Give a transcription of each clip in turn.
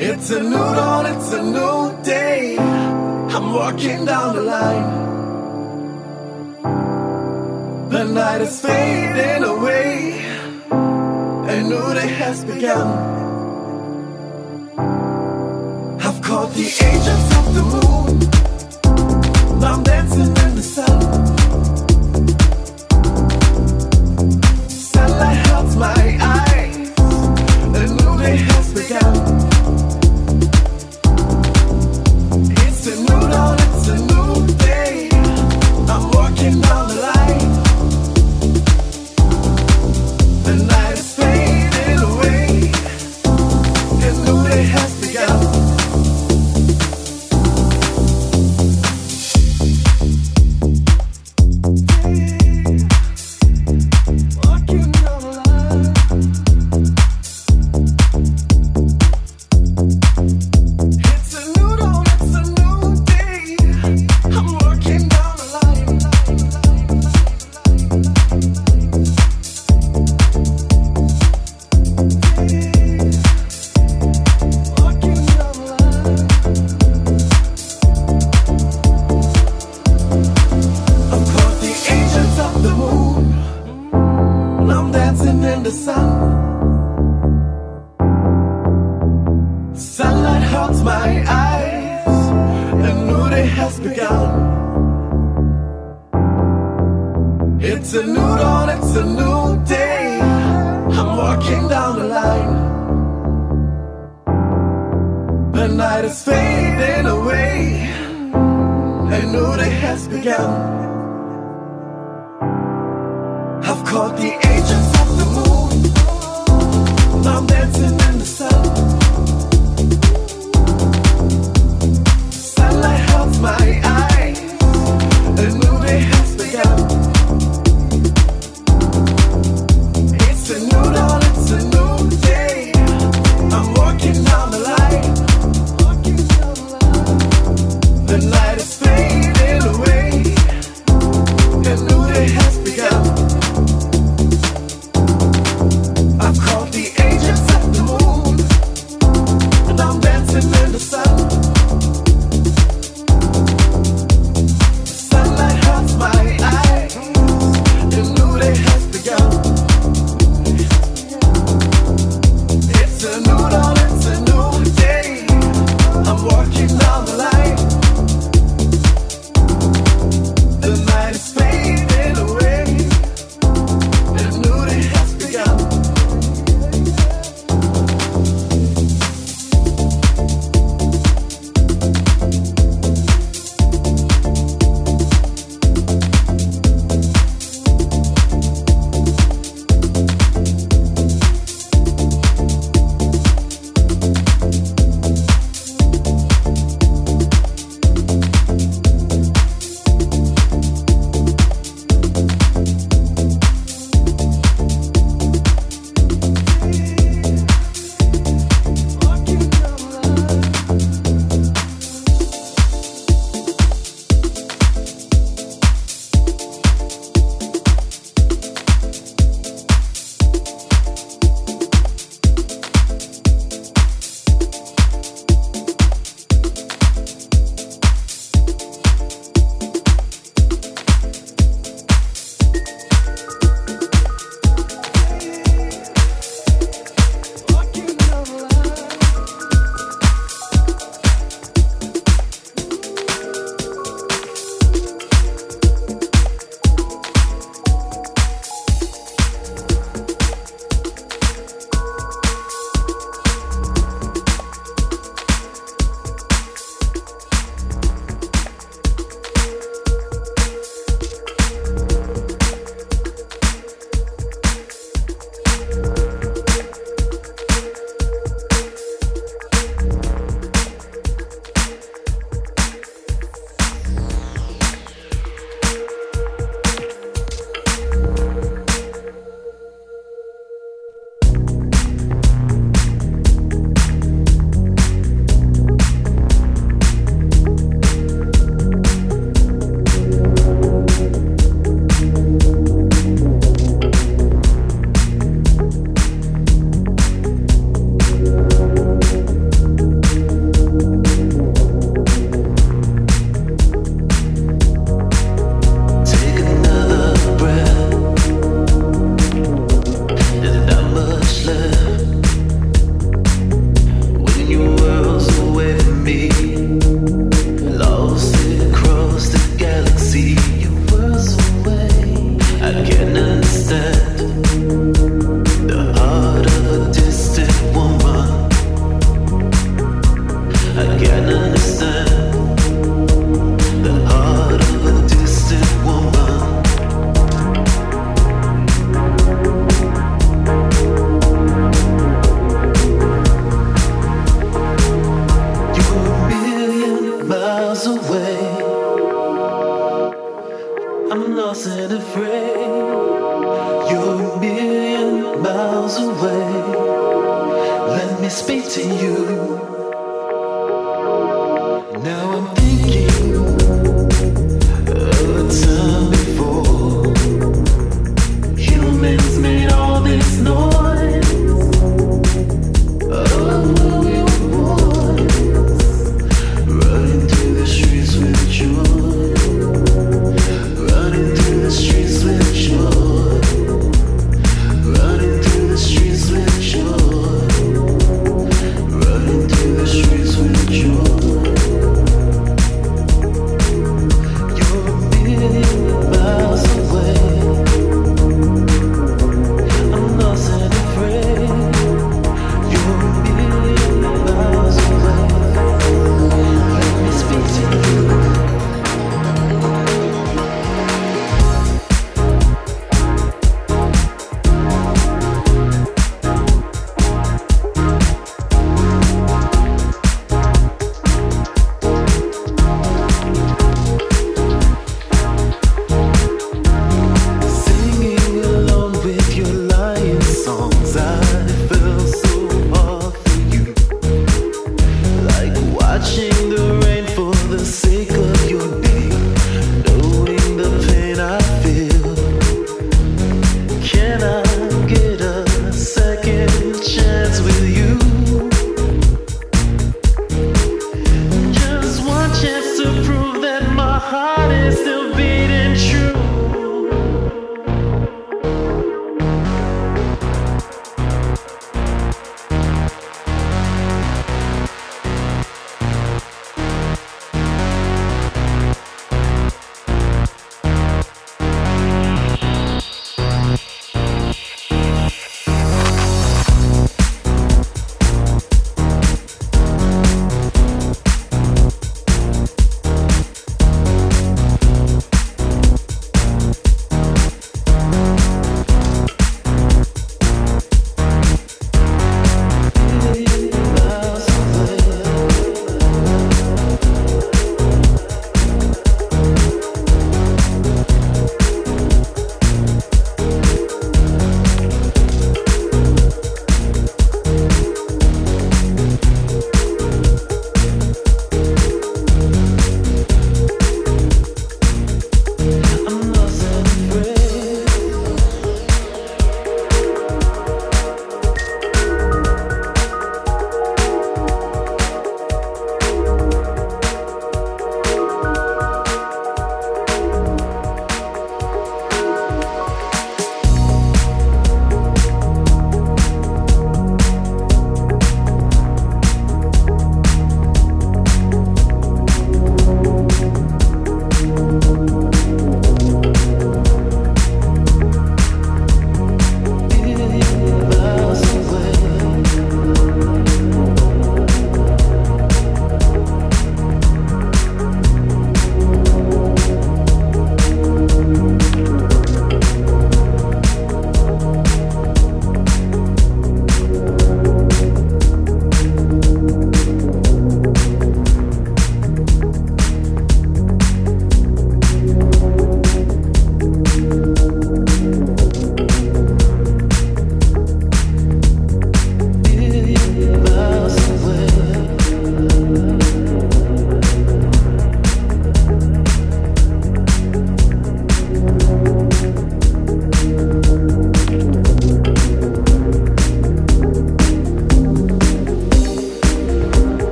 It's a new dawn, it's a new day. I'm walking down the line. The night is fading away. A new day has begun. I've caught the agents of the moon. Now I'm dancing in the sun. Sunlight helps my eyes. A new day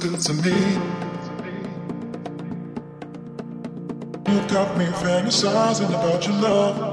good to me. You got me fantasizing about your love.